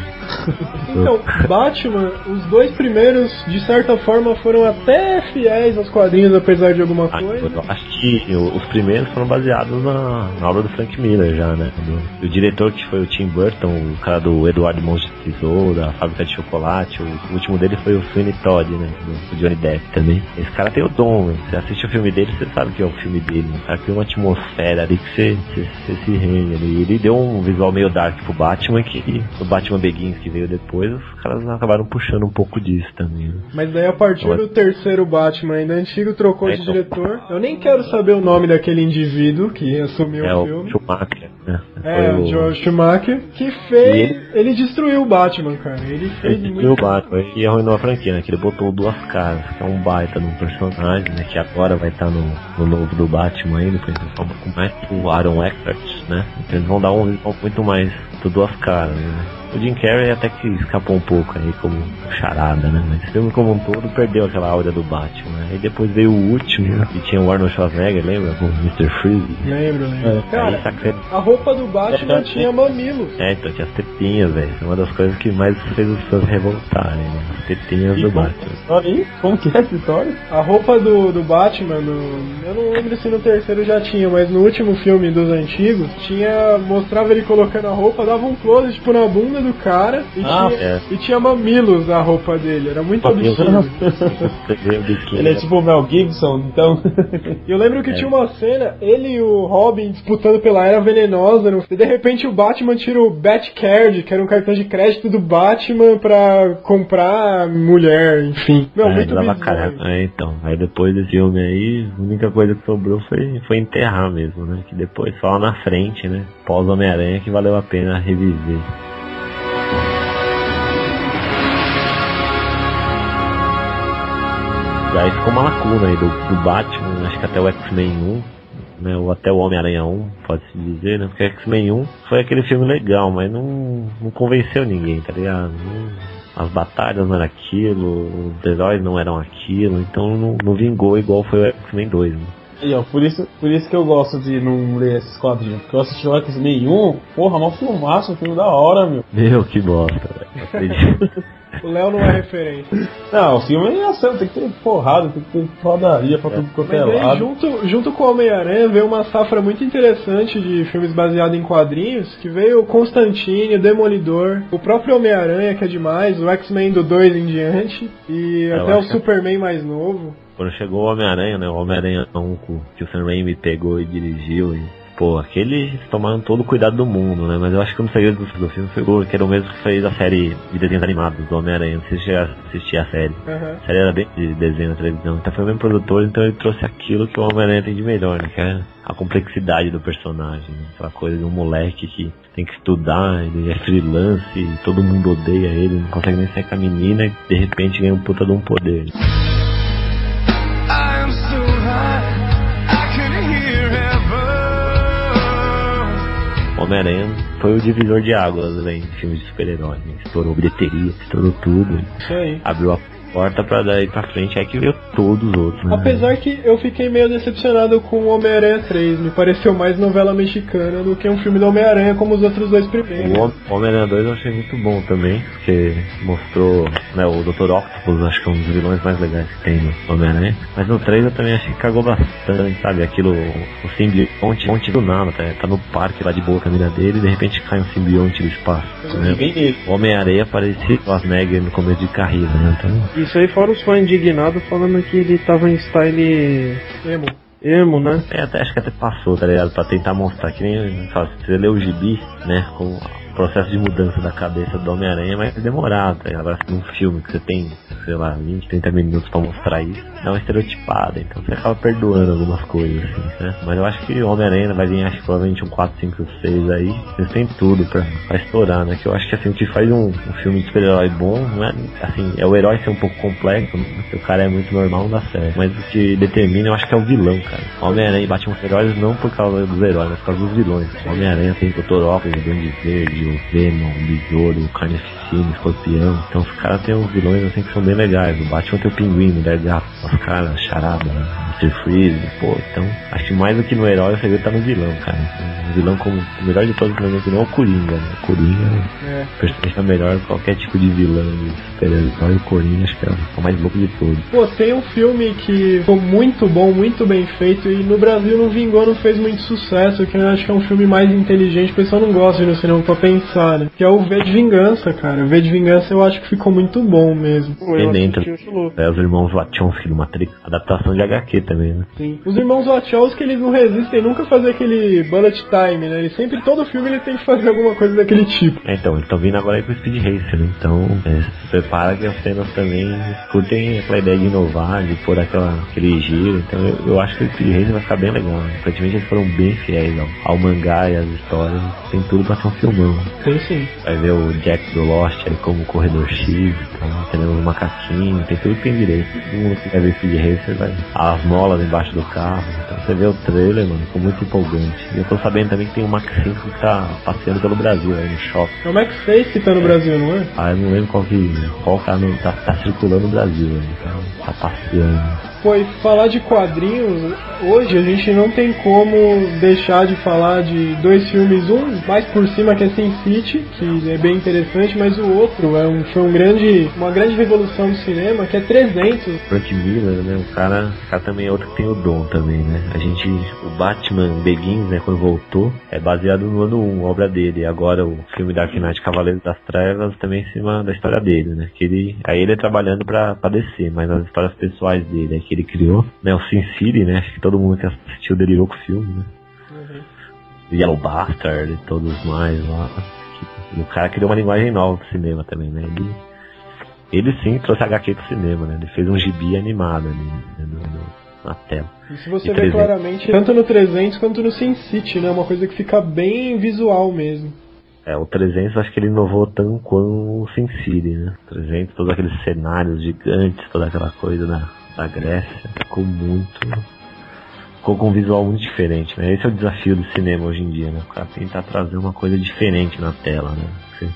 Então, Batman, os dois primeiros, de certa forma, foram até fiéis aos quadrinhos, apesar de alguma Ah, coisa. eu acho que o- os primeiros foram baseados na, na obra do Frank Miller já, né? Do- o diretor que foi o Tim Burton, o cara do Eduardo Mãos de Tesouro, da Fábrica de Chocolate, o, o último dele foi o Sweeney Todd, né? Do, do Johnny Depp também. Esse cara tem o dom, né? Você assiste o filme dele, você sabe que é o filme dele. O cara cria uma atmosfera ali que você, você, você se rende ali. Ele deu um visual meio dark pro Batman, que o Batman Begins que veio depois, os caras acabaram puxando um pouco disso também. né? Mas daí a partir do terceiro Batman, ainda antigo, trocou É, de então. diretor. Eu nem quero saber o nome daquele indivíduo que assumiu É o o filme. Schumacher, né? É, Foi o Joel Schumacher, que fez. Ele... ele- destruiu o Batman, cara. Ele fez Ele muito. viu o Batman e arruinou a franquia, né? Que ele botou duas caras, que é um baita num personagem, né? Que agora vai estar no, no novo do Batman aí, depois eles vão com mais o Aaron Eckhart, né? Então eles vão dar um visual muito mais do duas caras, né? O Jim Carrey até que escapou um pouco aí como charada, né? Mas o filme como um todo perdeu aquela aura do Batman, né? E depois veio o último, que tinha o Arnold Schwarzenegger, lembra? Com o Mr. Freeze. Lembro, lembro. Aí, Cara, saca- a roupa do Batman É, tinha mamilos. É, então tinha as tetinhas, velho. É uma das coisas que mais fez os fãs revoltarem, né? As tetinhas do Batman. Olha aí, como que é essa história? A roupa do, do Batman, no- eu não lembro se no terceiro já tinha, mas no último filme dos antigos, tinha. mostrava ele colocando a roupa, dava um close tipo na bunda do cara e, Ah, tinha, é. e tinha mamilos na roupa dele. Era muito absurdo. *laughs* Ele é tipo o Mel Gibson, então. *laughs* Eu lembro que É. tinha uma cena, ele e o Robin disputando pela Era Venenosa, no- e de repente o Batman tira o Batcard, que era um cartão de crédito do Batman pra comprar mulher, enfim. Meu, é, muito dava bizarro. cara. É, então. Aí depois desse filme aí, a única coisa que sobrou foi, foi enterrar mesmo, né? Que depois só na frente, né? Pós Homem-Aranha que valeu a pena reviver. E aí ficou uma lacuna aí do, do Batman, acho que até o X-Men 1, né? Ou até o Homem-Aranha 1, pode-se dizer, né? Porque X-Men 1 foi aquele filme legal, mas não, não convenceu ninguém, tá ligado? As batalhas não eram aquilo, os heróis não eram aquilo, então não, não vingou igual foi o X-Men 2, né? E ó, por isso, por isso que eu gosto de não ler esses quadrinhos. Porque eu assisti o X-Men 1, porra, mó filmaço, um filme da hora, meu. Meu, que bosta, velho. Não acredito. *laughs* O Léo não é referência. Não, o filme é ação, tem que ter porrada, tem que ter rodaria pra tudo quanto é lado. junto, junto com o Homem-Aranha, veio uma safra muito interessante de filmes baseados em quadrinhos, que veio o Constantine, o Demolidor, o próprio Homem-Aranha, que é demais, o X-Men do 2 em diante, e Eu até o que- Superman mais novo. Quando chegou o Homem-Aranha, né? O Homem-Aranha 1 com- que o Sam Raimi pegou e dirigiu. E, pô, aqueles tomaram todo o cuidado do mundo, né? Mas eu acho que um dos segredos do, do filme foi o que era o mesmo que fez a série de desenhos animados do Homem-Aranha. Não sei se você já assistia a série. Aham. A série era bem de desenho na televisão. Então foi o mesmo produtor, então ele trouxe aquilo que o Homem-Aranha tem de melhor, né? Que é a complexidade do personagem. Né? Aquela coisa de um moleque que tem que estudar, ele é freelance, todo mundo odeia ele, não consegue nem sair com a menina e de repente ganha um puta de um poder. I Homem-Aranha foi o divisor de águas né, em filmes de super-herói. né? Estourou bilheteria, estourou tudo. Isso aí. Abriu a porta pra daí pra frente, aí que veio todos os outros. Né? Apesar que eu fiquei meio decepcionado com o Homem-Aranha 3, me pareceu mais novela mexicana do que um filme do Homem-Aranha como os outros dois primeiros. O Hom- Homem-Aranha 2 eu achei muito bom também, porque mostrou né, o Dr. Octopus, acho que é um dos vilões mais legais que tem no Homem-Aranha. Mas no 3 eu também achei que cagou bastante, sabe? Aquilo, o simbionte monte do nada, tá, tá no parque lá de boa a família dele e de repente cai um simbionte do espaço. Né? O Homem-Aranha parecia Schwarzenegger no começo de carreira, né? Então, Isso aí fora os fãs indignados falando que ele tava em style Emo. emo, né? É, até, acho que até passou, tá ligado? Pra tentar mostrar que nem. Fala, se você lê o gibi, né? Com o processo de mudança da cabeça do Homem-Aranha, mas é demorado, tá ligado? Agora num filme que você tem, sei lá, 20, 30 minutos pra mostrar isso, dá uma estereotipada, então você acaba perdoando algumas coisas, assim, né? Mas eu acho que Homem-Aranha vai vir, acho que provavelmente um 4, 5, 6 aí, eles têm tudo pra, pra estourar, né? Que eu acho que assim, que faz um, um filme de super-herói bom, não é, assim, é o herói ser um pouco complexo, né? se o cara é muito normal, não dá certo. Mas o que determina, eu acho que é o vilão, cara. Homem-Aranha bate uns heróis não por causa dos heróis, mas por causa dos vilões. Homem-Aranha tem o Dr. O Duende Verde, o Venom, o Besouro, o Carnificina, o Escorpião. Então os caras têm uns vilões assim que são bem legais. O Batman tem o Pinguim, o Mulher Gato, os caras, charada, né? Mr. Freeze, pô, então acho que mais do que no herói o segredo tá no vilão, cara. O vilão como o melhor de todos, na minha opinião, é o Coringa, né? O Coringa É. o personagem é melhor que qualquer tipo de vilão de super-herói. O Coringa acho que é o mais louco de todos. Pô, tem um filme que ficou muito bom, muito bem feito e no Brasil não vingou, não fez muito sucesso, que eu acho que é um filme mais inteligente, o pessoal não gosta de ir no cinema pra pensar, né? Que é o V de Vingança, cara. O V de Vingança eu acho que ficou muito bom mesmo. Dentro. É, os irmãos Wachowski do Matrix, adaptação de HQ também, né? Sim. Os irmãos Wachowski, eles não resistem nunca a fazer aquele bullet time, né? Eles sempre, todo filme, ele tem que fazer alguma coisa daquele tipo. É, então, eles estão vindo agora aí com o Speed Racer, né? Então, é, se prepara que as cenas também curtem aquela ideia de inovar, de pôr aquela, aquele giro. Então, eu, eu acho que o Speed Racer vai ficar bem legal. Né? Aparentemente, eles foram bem fiéis ao, ao mangá e às histórias. Tem tudo pra ser um filmão. Tem sim. Vai ver o Jack do Lost aí como corredor X, então, tem os macaquinhos, tem tudo que tem direito. Todo mundo que quer ver Speed Racer vai. As molas embaixo do carro. Então você vê o trailer, mano, ficou muito empolgante. E eu tô sabendo também que tem um Max 5 que tá passeando pelo Brasil aí no shopping. É o Max 6 que tá no Brasil, não é? Ah, eu não lembro qual que. qual tá, no, tá, tá circulando no Brasil, né? Então, tá passeando. E falar de quadrinhos, hoje a gente não tem como deixar de falar de dois filmes, um mais por cima que é Sin City, que é bem interessante, mas o outro é um, foi um grande, uma grande revolução do cinema, que é 300. Frank Miller, né? O cara, o cara também é outro que tem o dom também, né? A gente, o Batman Begins, né, quando voltou, é baseado no ano 1, obra dele. E agora o filme Dark Knight Cavaleiros das Trevas também em cima da história dele, né? Que ele, aí ele é trabalhando pra descer, mas as histórias pessoais dele, é que ele criou, né? O Sin City, né? Acho que todo mundo que assistiu delirou com o filme, né? Yellow Bastard e todos mais lá. Que- O cara criou uma linguagem nova pro cinema também, né? Ele, ele sim trouxe HQ pro cinema, né? Ele fez um gibi animado ali né, no- no- na tela. E se você E vê 300. claramente, tanto no 300 quanto no Sin City, né? Uma coisa que fica bem visual mesmo. É, o 300 acho que ele inovou tanto quanto o Sin City, né? 300, todos aqueles cenários gigantes, toda aquela coisa da, da Grécia, ficou muito. Ficou com um visual muito diferente, né? Esse é o desafio do cinema hoje em dia, né? O cara tentar trazer uma coisa diferente na tela, né? Você-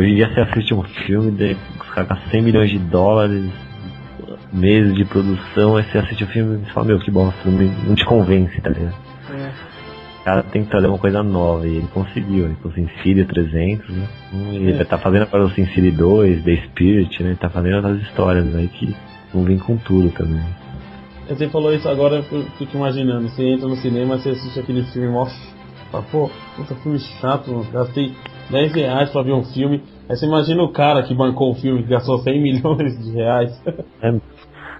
hoje em dia você assiste um filme, daí os caras gastam 100 milhões de dólares, meses de produção, aí você assiste o filme e fala, meu, que bosta, não, me- não te convence, tá ligado? O cara tem que trazer uma coisa nova e ele conseguiu. Ele conseguiu Sin 300, né? Ele tá fazendo agora o Sin City 2, The Spirit, né? Ele tá fazendo outras histórias aí que vão vir com tudo também. Você falou isso agora, eu fico imaginando. Você entra no cinema, você assiste aquele filme, mó. Fala, pô, puta filme chato, gastei 10 reais pra ver um filme. Aí você imagina o cara que bancou o filme, que gastou 100 *laughs* milhões de reais.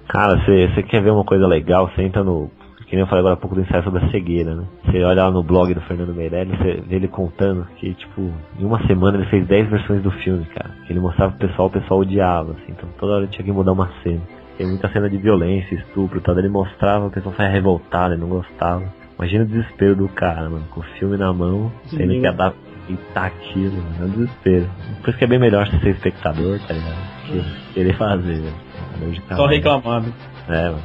Cara, você você quer ver uma coisa legal, você entra no. Que nem eu falei agora há pouco do ensaio sobre a cegueira, né? Você olha lá no blog do Fernando Meirelles, você vê ele contando que, tipo, em uma semana ele fez 10 versões do filme, cara. Que ele mostrava pro pessoal, o pessoal odiava, assim. Então toda hora tinha que mudar uma cena. Tem muita cena de violência, estupro e tal. Ele mostrava, o pessoal saia revoltado, ele não gostava. Imagina o desespero do cara, mano, com o filme na mão, tendo que adaptar aquilo, mano. É um desespero. Por isso que é bem melhor você ser espectador, tá ligado? Que querer fazer, velho. De Só reclamando. É, mano.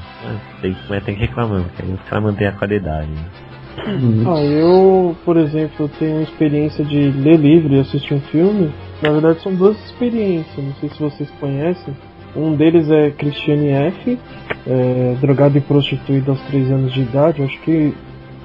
Tem, mas tem que reclamar, porque aí os caras mantêm a qualidade. Né? Ah, eu, por exemplo, tenho experiência de ler livro e assistir um filme. Na verdade, são duas experiências, não sei se vocês conhecem. Um deles é Christiane F., é, drogado e prostituído aos 3 anos de idade. Acho que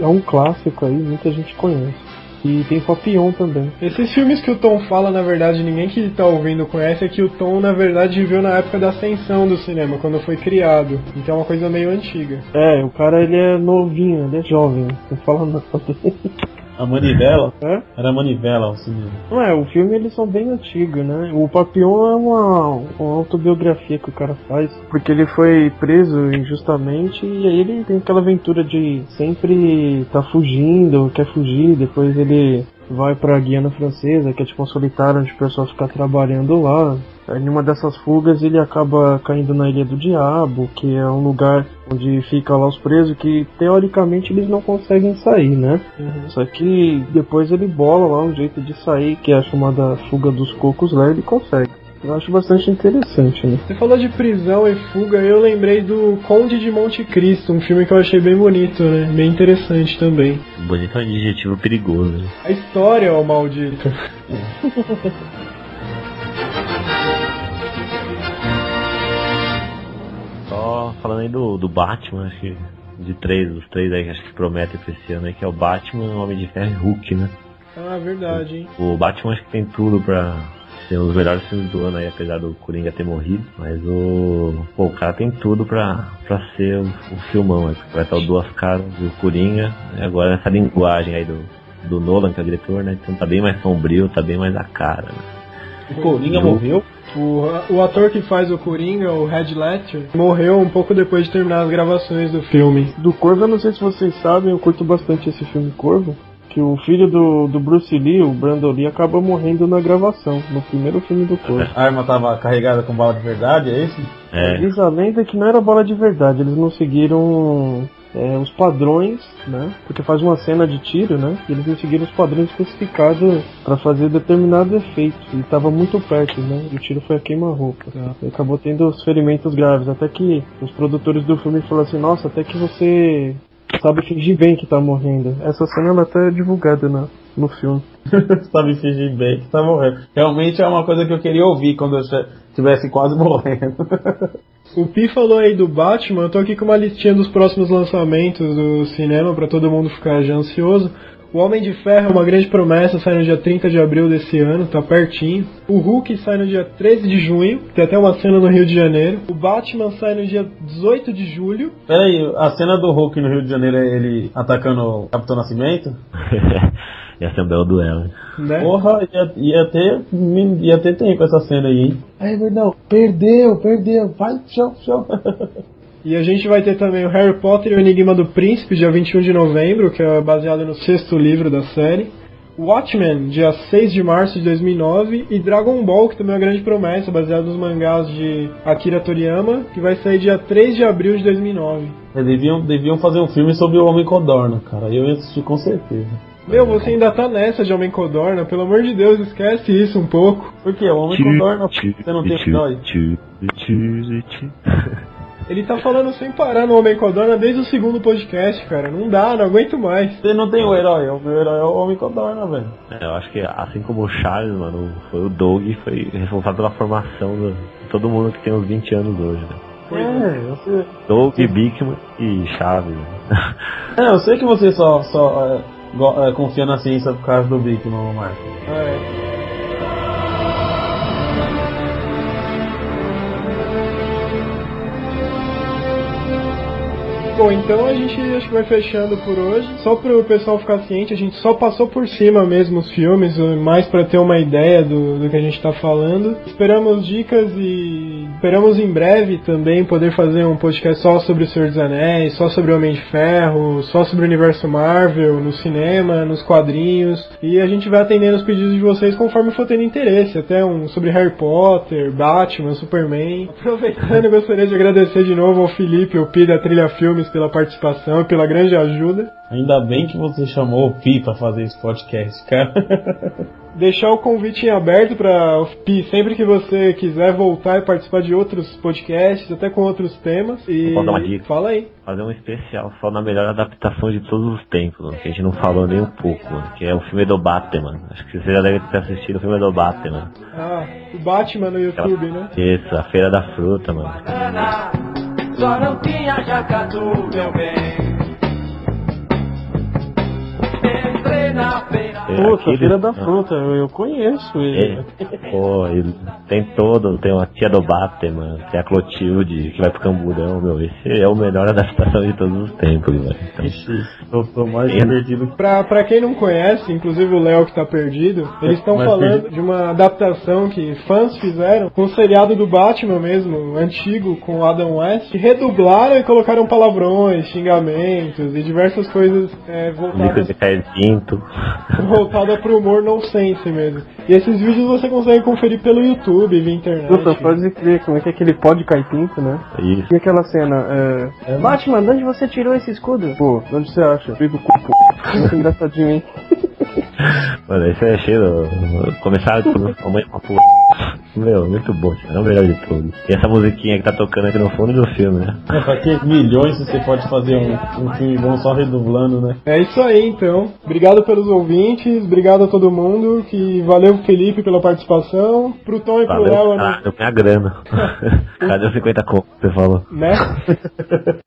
é um clássico aí, muita gente conhece. E tem Papillon também. Esses filmes que o Tom fala, na verdade, ninguém que tá ouvindo conhece, é que o Tom, na verdade, viveu na época da ascensão do cinema, quando foi criado. Então é uma coisa meio antiga. É, o cara ele é novinho, ele é jovem, não fala nada. *laughs* A manivela? É? Era a manivela o cinema. Não é, o filme eles são bem antigos, né? O Papillon é uma, uma autobiografia que o cara faz, porque ele foi preso injustamente e aí ele tem aquela aventura de sempre tá fugindo, quer fugir, depois ele vai pra Guiana Francesa, que é tipo um solitário onde o pessoal fica trabalhando lá. Aí numa dessas fugas ele acaba caindo na Ilha do Diabo, que é um lugar onde fica lá os presos que teoricamente eles não conseguem sair, né? Só que depois ele bola lá um jeito de sair, que é a chamada fuga dos cocos lá, ele consegue. Eu acho bastante interessante, né? Você falou de prisão e fuga, eu lembrei do Conde de Monte Cristo, um filme que eu achei bem bonito, né? Bem interessante também. Bonito é um adjetivo perigoso. Né? A história, ó maldito. *laughs* Só falando aí do, do Batman, acho que de três, os três aí que acho que prometem pra esse ano aí, que é o Batman, o Homem de Ferro e Hulk, né? Ah, verdade, hein? O Batman acho que tem tudo pra ser um dos melhores filmes do ano aí, apesar do Coringa ter morrido. Mas o. Pô, o cara tem tudo pra, pra ser o, o filmão, né? Vai estar o Duas Caras e o Coringa. E agora essa linguagem aí do, do Nolan, que é o diretor, né? Então tá bem mais sombrio, tá bem mais a cara, né? O Coringa morreu? O, o ator que faz o Coringa, o Red Ledger, morreu um pouco depois de terminar as gravações do filme. Do Corvo, eu não sei se vocês sabem, eu curto bastante esse filme Corvo. Que o filho do, do Bruce Lee, o Brandon Lee, acaba morrendo na gravação, no primeiro filme do Corvo. A arma tava carregada com bala de verdade, é isso? É, Diz a lenda que não era bola de verdade, eles não seguiram é, os padrões, né? Porque faz uma cena de tiro, né? E eles não seguiram os padrões especificados para fazer determinado efeito. E tava muito perto, né? E o tiro foi a queima-roupa. E acabou tendo os ferimentos graves. Até que os produtores do filme falaram assim: Nossa, até que você sabe fingir bem que tá morrendo. Essa cena ela até é divulgada na, no filme. *laughs* Sabe fingir bem que tá morrendo. Realmente é uma coisa que eu queria ouvir quando eu estivesse quase *laughs* morrendo. O Pi falou aí do Batman, eu tô aqui com uma listinha dos próximos lançamentos do cinema pra todo mundo ficar já ansioso. O Homem de Ferro é uma grande promessa, sai no dia 30 de abril desse ano, tá pertinho. O Hulk sai no dia 13 de junho, tem até uma cena no Rio de Janeiro. O Batman sai no dia 18 de julho. Peraí, a cena do Hulk no Rio de Janeiro é ele atacando o Capitão Nascimento? *laughs* ia ser um belo duelo. Né? Porra, ia, ia ter ia ter tempo essa cena aí, hein? Aí, não, perdeu, perdeu, vai, show, *laughs* show. E a gente vai ter também o Harry Potter e o Enigma do Príncipe, dia 21 de novembro, que é baseado no sexto livro da série. Watchmen, dia 6 de março de 2009. E Dragon Ball, que também é uma grande promessa, baseado nos mangás de Akira Toriyama, que vai sair dia 3 de abril de 2009. Eles deviam, deviam fazer um filme sobre o Homem Codorna, cara. Eu ia assistir com certeza. Meu, você ainda tá nessa de Homem Codorna, pelo amor de Deus, esquece isso um pouco. Por quê? O Homem Codorna, você não tem herói? Ele tá falando sem parar no Homem Codorna desde o segundo podcast, cara. Não dá, não aguento mais. Você não tem o herói, o meu herói é o Homem Codorna, velho. É, eu acho que assim como o Charles, mano, foi o Doug foi responsável pela formação do- de todo mundo que tem uns 20 anos hoje, né? É, eu sei, Doug, Bickman e Chaves. né? *laughs* é, eu sei que você só, só é, go- é, confia na ciência por causa do Big, meu Marco. É. Bom, então a gente acho que vai fechando por hoje. Só para o pessoal ficar ciente, a gente só passou por cima mesmo os filmes, mais para ter uma ideia do, do que a gente está falando. Esperamos dicas e esperamos em breve também poder fazer um podcast só sobre o Senhor dos Anéis, só sobre o Homem de Ferro, só sobre o universo Marvel, no cinema, nos quadrinhos. E a gente vai atendendo os pedidos de vocês conforme for tendo interesse. Até um sobre Harry Potter, Batman, Superman. Aproveitando, eu gostaria de agradecer de novo ao Felipe ao Pi da Trilha Filmes pela participação e pela grande ajuda. Ainda bem que você chamou o Pi pra fazer esse podcast, cara. *laughs* Deixar o convite em aberto para o Pi, sempre que você quiser voltar e participar de outros podcasts, até com outros temas. E Posso dar uma dica? fala aí. Fazer um especial só na melhor adaptação de todos os tempos, mano, que a gente não falou nem um pouco, mano, que é o filme do Batman. Acho que você já deve ter assistido o filme do Batman. Ah, o Batman no YouTube, né? Isso, a Feira da Fruta, mano. Só não tinha jacatu, meu bem. Entrei na feira. É, Puta, aquele- Feira da Fruta, eu, eu conheço ele. É, pô, ele tem todo, tem uma tia do Batman, tem a Clotilde que vai pro Camburão, meu, esse é o melhor adaptação de todos os tempos, velho. Então, Ixi, eu tô mais É. perdido que Pra, pra quem não conhece, inclusive o Léo que tá perdido, eles estão falando perdi- de uma adaptação que fãs fizeram com o seriado do Batman mesmo, antigo, com o Adam West, que redublaram e colocaram palavrões, xingamentos e diversas coisas é, Nico voltadas, de Caio Pinto. *laughs* voltada pro humor nonsense mesmo. E esses vídeos você consegue conferir pelo YouTube, via internet. Puta, pode crer, como é que é aquele pó de caipinto, né? Isso. E aquela cena, é... Batman, de onde você tirou esse escudo? Pô, de onde você acha? Fica o corpo. Muito engraçadinho, hein? Mano, isso é cheio. Começar com a mãe uma porra. Meu, muito bom, cara. É o melhor de todos. E essa musiquinha que tá tocando aqui no fundo do filme, né? É, pra que milhões se você pode fazer um, um filme bom só redublando, né? É isso aí, então. Obrigado pelos ouvintes, obrigado a todo mundo, que valeu Felipe pela participação, pro Tom e pro Valeu, Léo, né? caralho, minha grana. *laughs* Cadê os 50 conto que você falou? né? *laughs*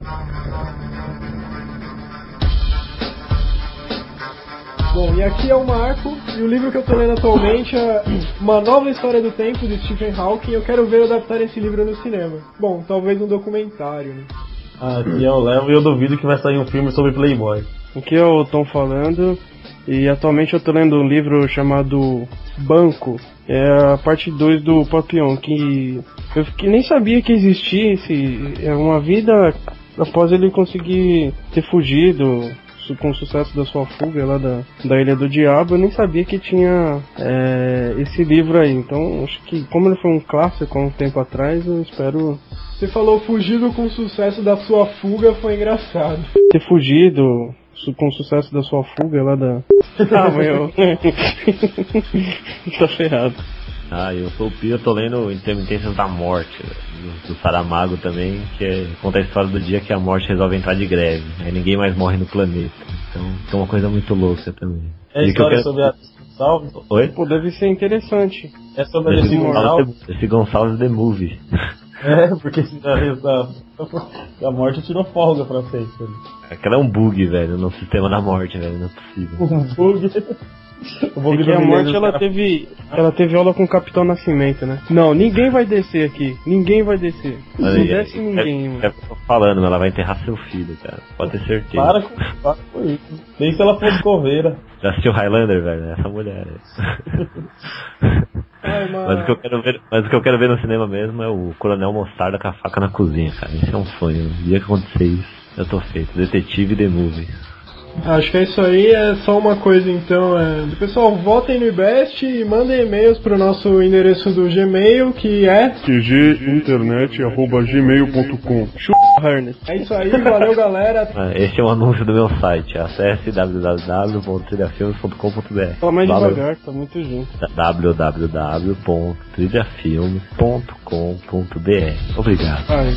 Bom, e aqui é o Marco, e o livro que eu tô lendo atualmente é Uma Nova História do Tempo, de Stephen Hawking. Eu quero ver adaptar esse livro no cinema. Bom, talvez um documentário, né? Aqui é o Léo e eu duvido que vai sair um filme sobre Playboy. Aqui é o Tom falando. E atualmente eu tô lendo um livro chamado Banco. É a parte 2 do Papillon, que eu fiquei- nem sabia que existia esse. É uma vida após ele conseguir ter fugido com o sucesso da sua fuga lá da, da Ilha do Diabo, eu nem sabia que tinha é, esse livro aí. Então acho que como ele foi um clássico há um tempo atrás, eu espero Você falou fugido com sucesso da sua fuga, foi engraçado. ter fugido com o sucesso da sua fuga lá da. *laughs* Ah, meu. *laughs* tá ferrado. Ah, eu sou o Pio, eu tô lendo Intermitências da Morte, do, do Saramago também, que é- conta a história do dia que a morte resolve entrar de greve. Aí ninguém mais morre no planeta. Então, é uma coisa muito louca também. É a história quero- sobre a Salve. Oi? Pô, deve ser interessante. É sobre a Esse Moral. Gonçalves, esse Gonçalves The Movie. *laughs* É, porque se a, a, a morte tirou folga pra sempre. Aquela é um bug, velho, no sistema da morte, velho, não é possível. *laughs* Um bug. O É que a morte os ela teve. Ela teve aula com o Capitão Nascimento, né? Não, ninguém vai descer aqui. Ninguém vai descer. Não Aí, desce é- ninguém, é, mano. é falando, ela vai enterrar seu filho, cara. Pode ter certeza. Para com, para com isso. Nem se ela fosse coveira. Já assistiu Highlander, velho? Essa mulher. Ai, mas... Mas o que eu quero ver, mas o que eu quero ver no cinema mesmo é o Coronel Mostarda com a faca na cozinha, cara. Isso é um sonho. O dia que acontecer isso, eu tô feito. Detetive The Movie. Acho que é isso aí, é só uma coisa então. É... Pessoal, votem no IBEST e mandem e-mails pro nosso endereço do Gmail, que é. qginternet.gmail.com. É isso aí, valeu galera. *laughs* Ah, Esse é o anúncio do meu site. Acesse www.trilhafilmes.com.br Fala mais Valeu. devagar, tá muito junto. www.trilhafilmes.com.br Obrigado. Ai.